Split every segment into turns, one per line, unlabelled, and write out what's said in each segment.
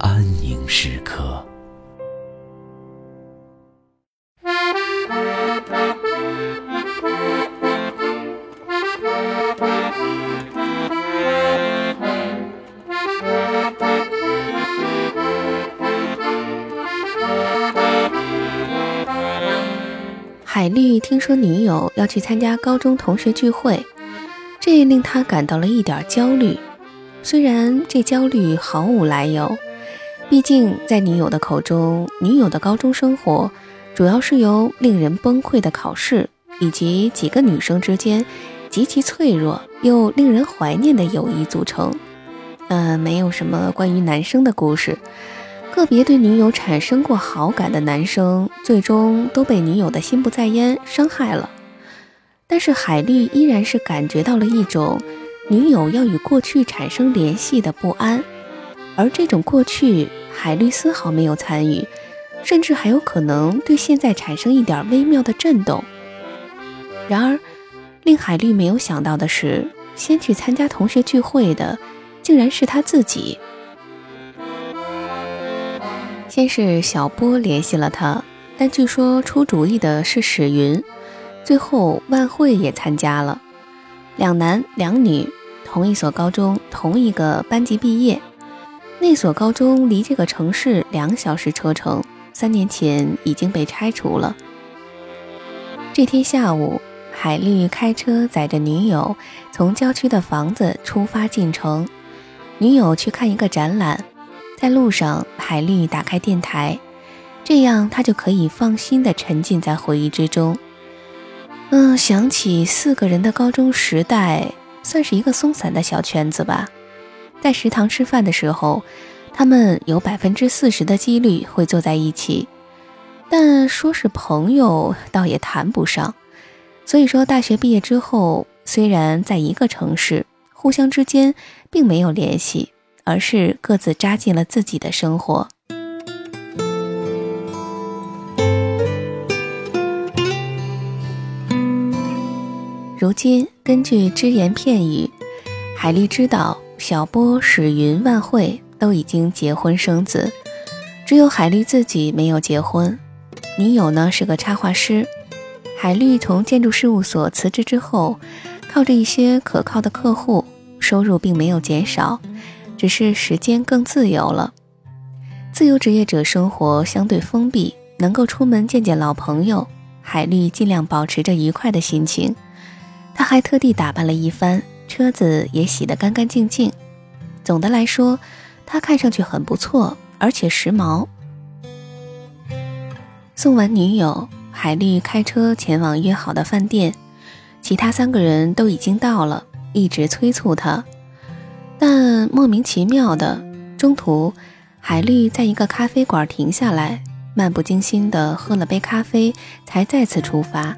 安宁时刻。
海绿听说女友要去参加高中同学聚会，这令他感到了一点焦虑。虽然这焦虑毫无来由，毕竟在女友的口中，女友的高中生活主要是由令人崩溃的考试以及几个女生之间极其脆弱又令人怀念的友谊组成。嗯，没有什么关于男生的故事。个别对女友产生过好感的男生，最终都被女友的心不在焉伤害了。但是海绿依然是感觉到了一种。女友要与过去产生联系的不安，而这种过去，海绿丝毫没有参与，甚至还有可能对现在产生一点微妙的震动。然而，令海绿没有想到的是，先去参加同学聚会的，竟然是他自己。先是小波联系了他，但据说出主意的是史云，最后万慧也参加了，两男两女。同一所高中，同一个班级毕业。那所高中离这个城市两小时车程，三年前已经被拆除了。这天下午，海绿开车载着女友从郊区的房子出发进城。女友去看一个展览，在路上，海绿打开电台，这样他就可以放心地沉浸在回忆之中。嗯，想起四个人的高中时代。算是一个松散的小圈子吧，在食堂吃饭的时候，他们有百分之四十的几率会坐在一起，但说是朋友倒也谈不上。所以说，大学毕业之后，虽然在一个城市，互相之间并没有联系，而是各自扎进了自己的生活。如今，根据只言片语，海丽知道小波、史云、万慧都已经结婚生子，只有海丽自己没有结婚。女友呢是个插画师。海丽从建筑事务所辞职之后，靠着一些可靠的客户，收入并没有减少，只是时间更自由了。自由职业者生活相对封闭，能够出门见见老朋友，海丽尽量保持着愉快的心情。他还特地打扮了一番，车子也洗得干干净净。总的来说，他看上去很不错，而且时髦。送完女友，海绿开车前往约好的饭店，其他三个人都已经到了，一直催促他。但莫名其妙的，中途海绿在一个咖啡馆停下来，漫不经心地喝了杯咖啡，才再次出发。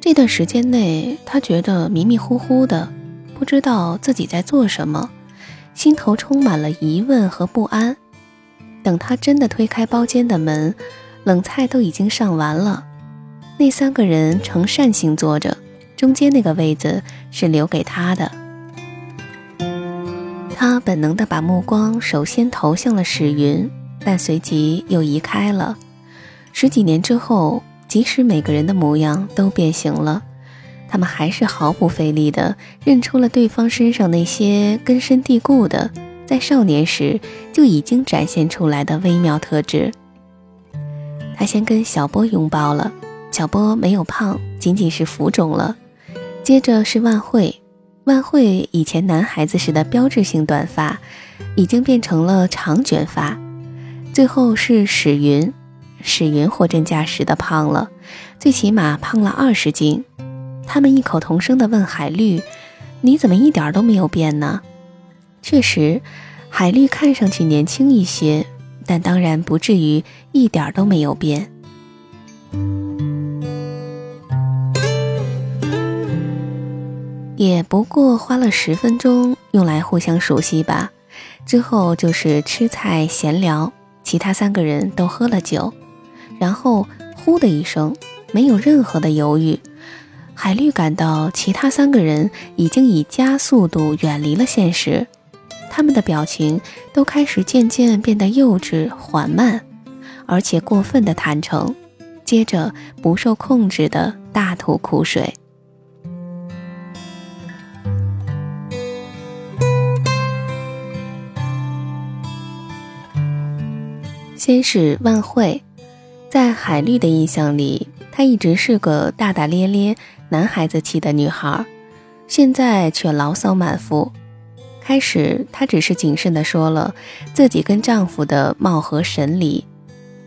这段时间内，他觉得迷迷糊糊的，不知道自己在做什么，心头充满了疑问和不安。等他真的推开包间的门，冷菜都已经上完了，那三个人呈扇形坐着，中间那个位子是留给他的。他本能地把目光首先投向了史云，但随即又移开了。十几年之后。即使每个人的模样都变形了，他们还是毫不费力地认出了对方身上那些根深蒂固的、在少年时就已经展现出来的微妙特质。他先跟小波拥抱了，小波没有胖，仅仅是浮肿了。接着是万慧，万慧以前男孩子时的标志性短发，已经变成了长卷发。最后是史云，史云货真价实的胖了，最起码胖了二十斤。他们异口同声地问海绿：“你怎么一点都没有变呢？”确实，海绿看上去年轻一些。但当然不至于一点都没有变，也不过花了十分钟用来互相熟悉吧。之后就是吃菜闲聊，其他三个人都喝了酒，然后呼的一声，没有任何的犹豫，海绿感到其他三个人已经以加速度远离了现实。他们的表情都开始渐渐变得幼稚、缓慢，而且过分的坦诚，接着不受控制的大吐苦水。先是万慧，在海绿的印象里，她一直是个大大咧咧、男孩子气的女孩，现在却牢骚满腹。开始，她只是谨慎地说了自己跟丈夫的貌合神离，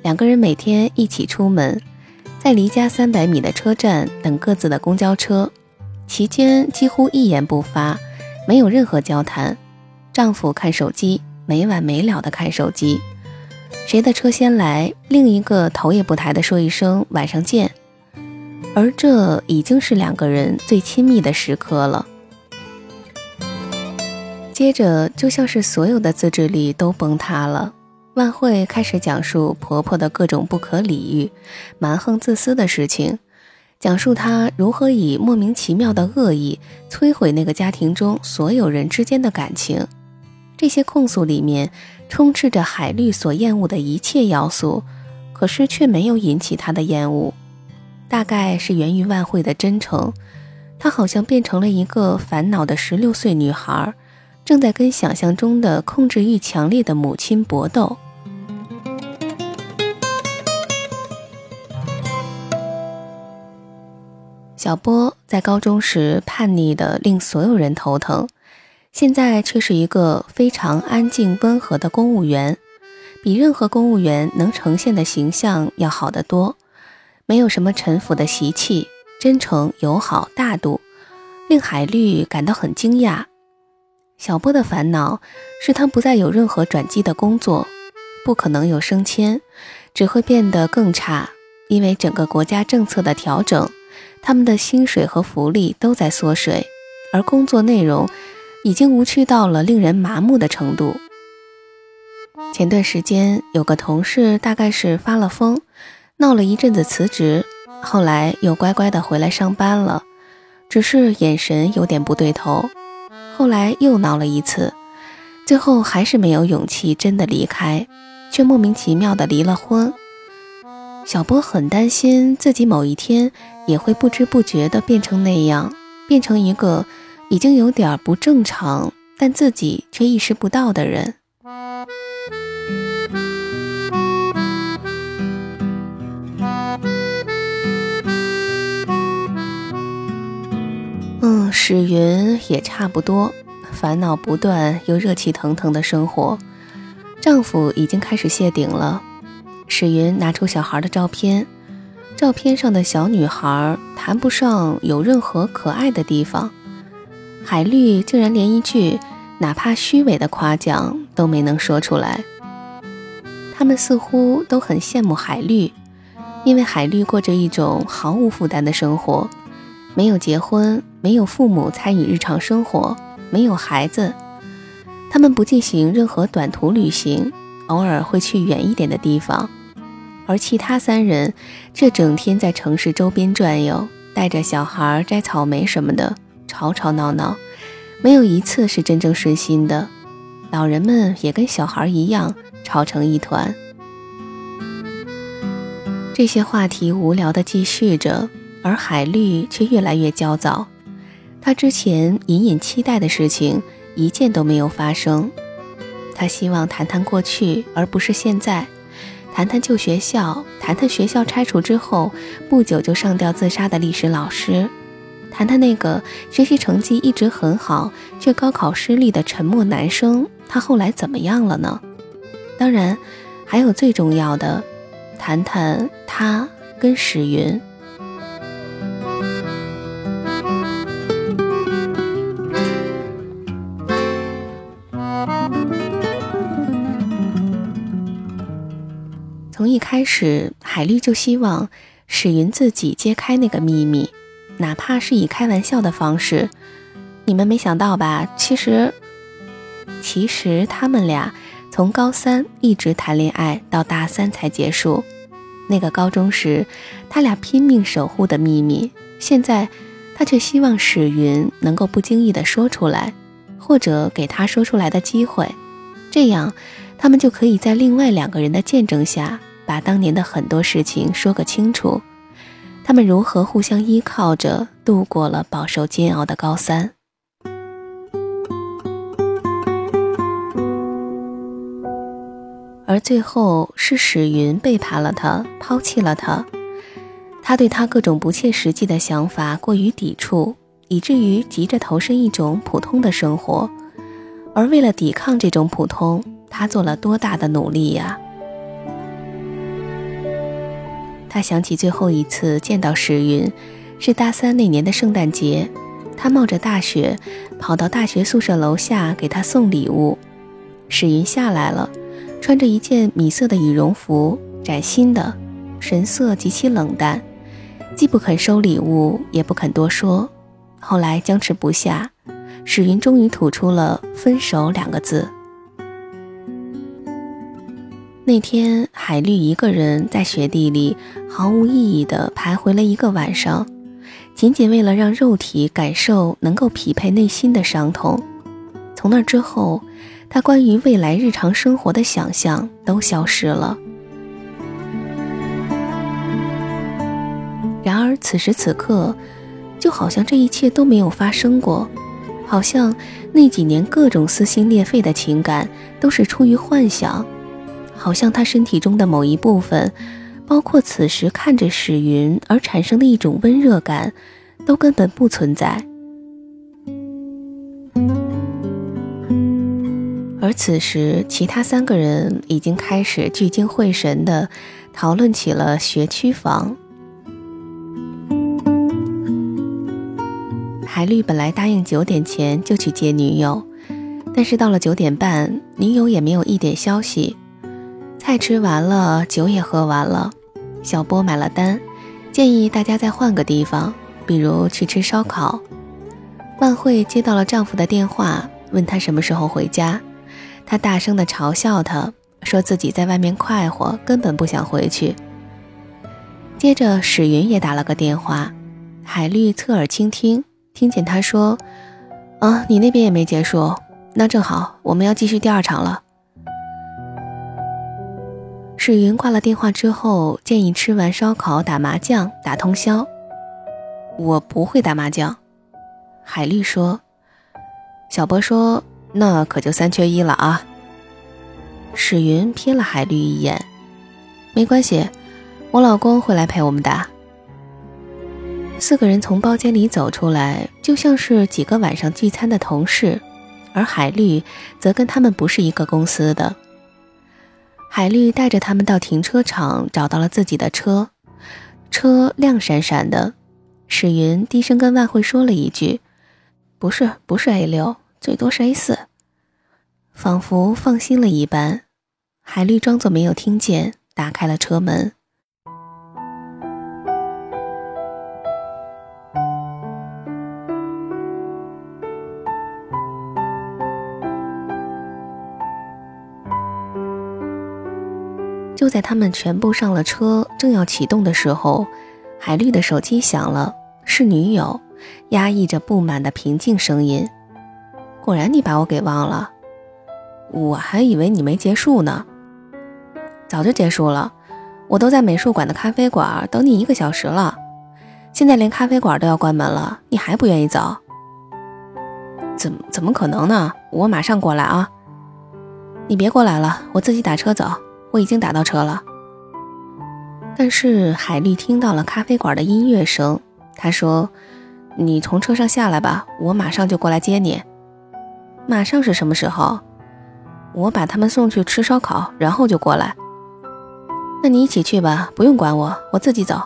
两个人每天一起出门，在离家三百米的车站等各自的公交车，期间几乎一言不发，没有任何交谈。丈夫看手机，没完没了的看手机，谁的车先来，另一个头也不抬的说一声晚上见，而这已经是两个人最亲密的时刻了。接着，就像是所有的自制力都崩塌了。万慧开始讲述婆婆的各种不可理喻、蛮横自私的事情，讲述她如何以莫名其妙的恶意摧毁那个家庭中所有人之间的感情。这些控诉里面充斥着海绿所厌恶的一切要素，可是却没有引起她的厌恶。大概是源于万慧的真诚，她好像变成了一个烦恼的十六岁女孩。正在跟想象中的控制欲强烈的母亲搏斗。小波在高中时叛逆的令所有人头疼，现在却是一个非常安静温和的公务员，比任何公务员能呈现的形象要好得多。没有什么陈腐的习气，真诚、友好、大度，令海绿感到很惊讶。小波的烦恼是他不再有任何转机的工作，不可能有升迁，只会变得更差。因为整个国家政策的调整，他们的薪水和福利都在缩水，而工作内容已经无趣到了令人麻木的程度。前段时间有个同事大概是发了疯，闹了一阵子辞职，后来又乖乖的回来上班了，只是眼神有点不对头。后来又闹了一次，最后还是没有勇气真的离开，却莫名其妙的离了婚。小波很担心自己某一天也会不知不觉的变成那样，变成一个已经有点不正常，但自己却意识不到的人。史云也差不多，烦恼不断又热气腾腾的生活。丈夫已经开始谢顶了。史云拿出小孩的照片，照片上的小女孩谈不上有任何可爱的地方。海绿竟然连一句哪怕虚伪的夸奖都没能说出来。他们似乎都很羡慕海绿，因为海绿过着一种毫无负担的生活。没有结婚，没有父母参与日常生活，没有孩子，他们不进行任何短途旅行，偶尔会去远一点的地方，而其他三人却整天在城市周边转悠，带着小孩摘草莓什么的，吵吵闹闹，没有一次是真正顺心的。老人们也跟小孩一样，吵成一团。这些话题无聊地继续着。而海绿却越来越焦躁，他之前隐隐期待的事情一件都没有发生。他希望谈谈过去，而不是现在；谈谈旧学校，谈谈学校拆除之后不久就上吊自杀的历史老师；谈谈那个学习成绩一直很好却高考失利的沉默男生，他后来怎么样了呢？当然，还有最重要的，谈谈他跟史云。开始，海绿就希望史云自己揭开那个秘密，哪怕是以开玩笑的方式。你们没想到吧？其实，其实他们俩从高三一直谈恋爱到大三才结束。那个高中时他俩拼命守护的秘密，现在他却希望史云能够不经意的说出来，或者给他说出来的机会，这样他们就可以在另外两个人的见证下。把当年的很多事情说个清楚，他们如何互相依靠着度过了饱受煎熬的高三，而最后是史云背叛了他，抛弃了他。他对他各种不切实际的想法过于抵触，以至于急着投身一种普通的生活。而为了抵抗这种普通，他做了多大的努力呀！他想起最后一次见到史云，是大三那年的圣诞节，他冒着大雪跑到大学宿舍楼下给他送礼物。史云下来了，穿着一件米色的羽绒服，崭新的，神色极其冷淡，既不肯收礼物，也不肯多说。后来僵持不下，史云终于吐出了“分手”两个字。那天，海绿一个人在雪地里毫无意义地徘徊了一个晚上，仅仅为了让肉体感受能够匹配内心的伤痛。从那之后，他关于未来日常生活的想象都消失了。然而，此时此刻，就好像这一切都没有发生过，好像那几年各种撕心裂肺的情感都是出于幻想。好像他身体中的某一部分，包括此时看着史云而产生的一种温热感，都根本不存在。而此时，其他三个人已经开始聚精会神地讨论起了学区房。海绿本来答应九点前就去接女友，但是到了九点半，女友也没有一点消息。菜吃完了，酒也喝完了，小波买了单，建议大家再换个地方，比如去吃烧烤。万慧接到了丈夫的电话，问他什么时候回家，她大声地嘲笑他，说自己在外面快活，根本不想回去。接着史云也打了个电话，海绿侧耳倾听，听见他说：“啊，你那边也没结束，那正好，我们要继续第二场了。”史云挂了电话之后，建议吃完烧烤打麻将打通宵。我不会打麻将，海绿说。小波说：“那可就三缺一了啊。”史云瞥了海绿一眼，没关系，我老公会来陪我们打。四个人从包间里走出来，就像是几个晚上聚餐的同事，而海绿则跟他们不是一个公司的。海绿带着他们到停车场，找到了自己的车，车亮闪闪的。史云低声跟万慧说了一句：“不是，不是 A 六，最多是 A 四。”仿佛放心了一般，海绿装作没有听见，打开了车门。就在他们全部上了车，正要启动的时候，海绿的手机响了，是女友，压抑着不满的平静声音：“果然你把我给忘了，我还以为你没结束呢。早就结束了，我都在美术馆的咖啡馆等你一个小时了，现在连咖啡馆都要关门了，你还不愿意走？怎么怎么可能呢？我马上过来啊！”你别过来了，我自己打车走。我已经打到车了。”但是海丽听到了咖啡馆的音乐声，她说：“你从车上下来吧，我马上就过来接你。”马上是什么时候？我把他们送去吃烧烤，然后就过来。那你一起去吧，不用管我，我自己走。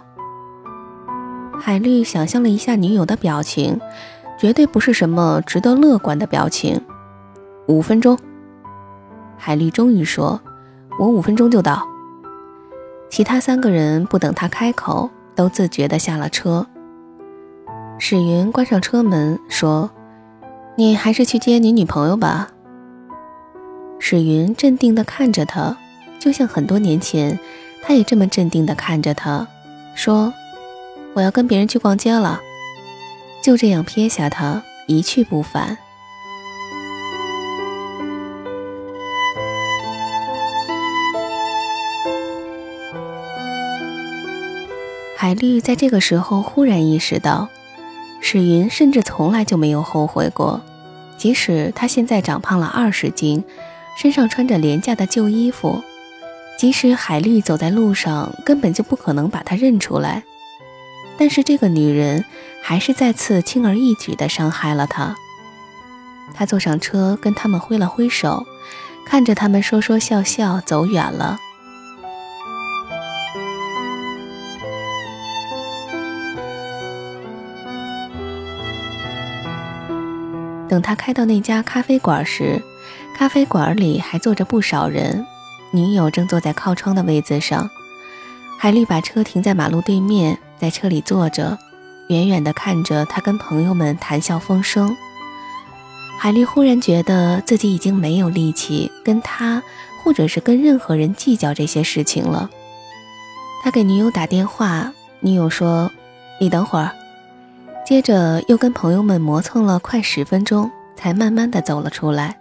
海丽想象了一下女友的表情，绝对不是什么值得乐观的表情。五分钟，海丽终于说：“我五分钟就到。”其他三个人不等他开口，都自觉地下了车。史云关上车门说：“你还是去接你女朋友吧。”史云镇定地看着他，就像很多年前，他也这么镇定地看着他，说：“我要跟别人去逛街了。”就这样撇下他，一去不返。海绿在这个时候忽然意识到，史云甚至从来就没有后悔过，即使他现在长胖了二十斤，身上穿着廉价的旧衣服，即使海绿走在路上根本就不可能把他认出来，但是这个女人还是再次轻而易举地伤害了他。他坐上车，跟他们挥了挥手，看着他们说说笑笑走远了。等他开到那家咖啡馆时，咖啡馆里还坐着不少人。女友正坐在靠窗的位子上，海丽把车停在马路对面，在车里坐着，远远地看着他跟朋友们谈笑风生。海丽忽然觉得自己已经没有力气跟他，或者是跟任何人计较这些事情了。他给女友打电话，女友说：“你等会儿。”接着又跟朋友们磨蹭了快十分钟，才慢慢的走了出来。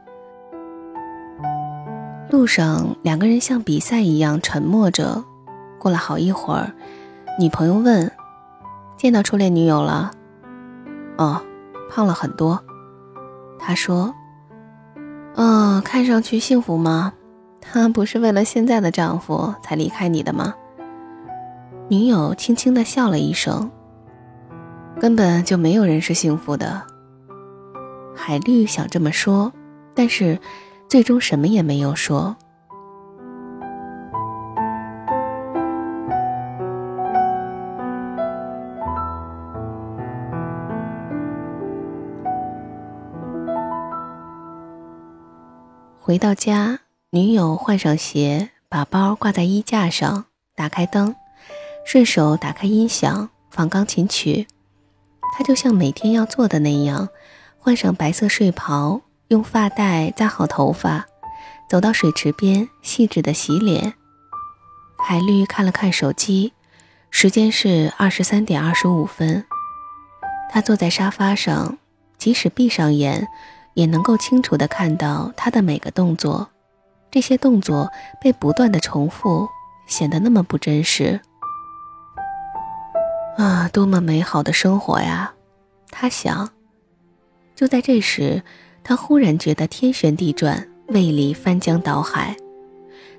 路上两个人像比赛一样沉默着。过了好一会儿，女朋友问：“见到初恋女友了？”“哦，胖了很多。”他说。“嗯，看上去幸福吗？她不是为了现在的丈夫才离开你的吗？”女友轻轻的笑了一声。根本就没有人是幸福的。海绿想这么说，但是最终什么也没有说。回到家，女友换上鞋，把包挂在衣架上，打开灯，顺手打开音响，放钢琴曲。他就像每天要做的那样，换上白色睡袍，用发带扎好头发，走到水池边，细致的洗脸。海绿看了看手机，时间是二十三点二十五分。他坐在沙发上，即使闭上眼，也能够清楚地看到他的每个动作。这些动作被不断的重复，显得那么不真实。啊，多么美好的生活呀！他想。就在这时，他忽然觉得天旋地转，胃里翻江倒海。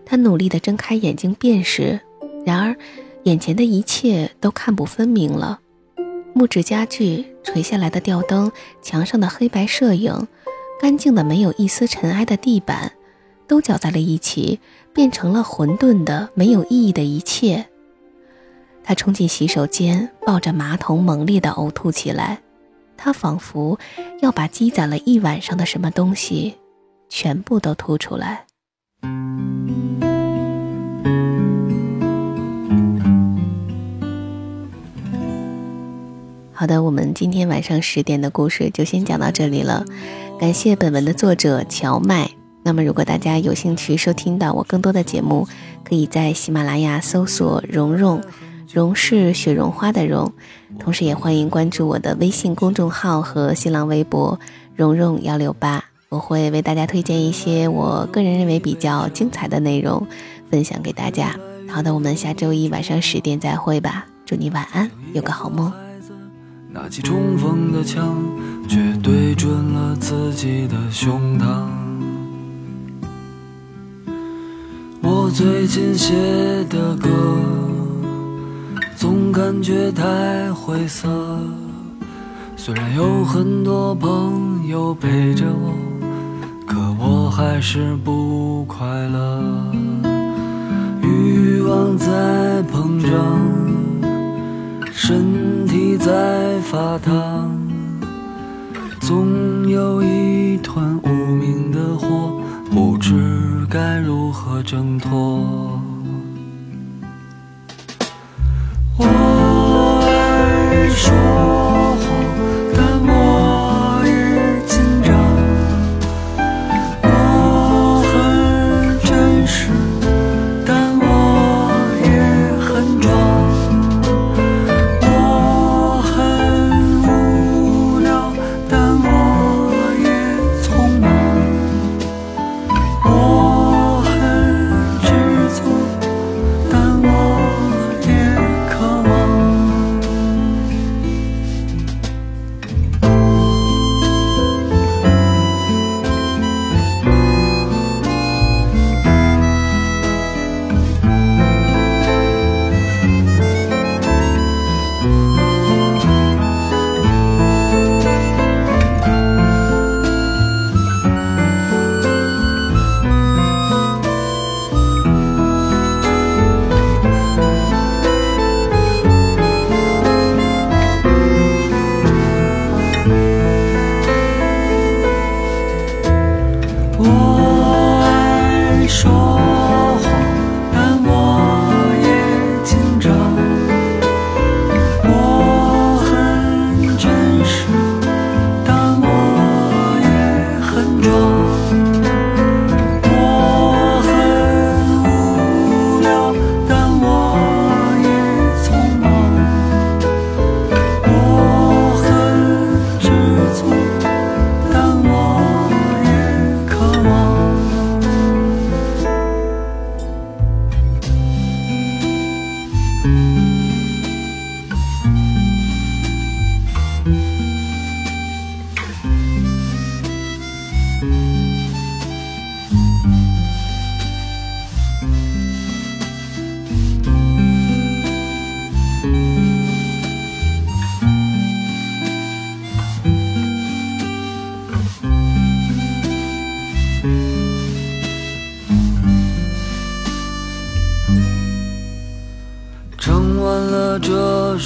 他努力地睁开眼睛辨识，然而眼前的一切都看不分明了。木质家具、垂下来的吊灯、墙上的黑白摄影、干净的没有一丝尘埃的地板，都搅在了一起，变成了混沌的、没有意义的一切。他冲进洗手间，抱着马桶猛烈地呕吐起来。他仿佛要把积攒了一晚上的什么东西，全部都吐出来。好的，我们今天晚上十点的故事就先讲到这里了。感谢本文的作者乔麦。那么，如果大家有兴趣收听到我更多的节目，可以在喜马拉雅搜索“蓉蓉”。蓉是雪绒花的蓉，同时也欢迎关注我的微信公众号和新浪微博“蓉蓉幺六八”，我会为大家推荐一些我个人认为比较精彩的内容，分享给大家。好的，我们下周一晚上十点再会吧，祝你晚安，有个好梦。拿起冲锋的枪，却对准了自己的胸膛。
最近写的歌，总感觉太灰色。虽然有很多朋友陪着我，可我还是不快乐。欲望在膨胀，身体在发烫，总有一团无名的火，不知该如何挣脱。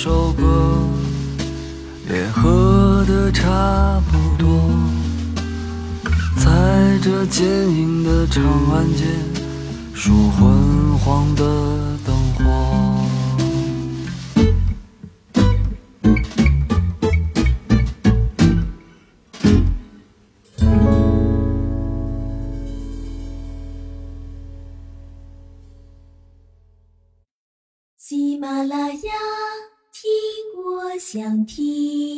首歌也喝得差不多，在这坚硬的长安街，数昏黄的灯火。
听。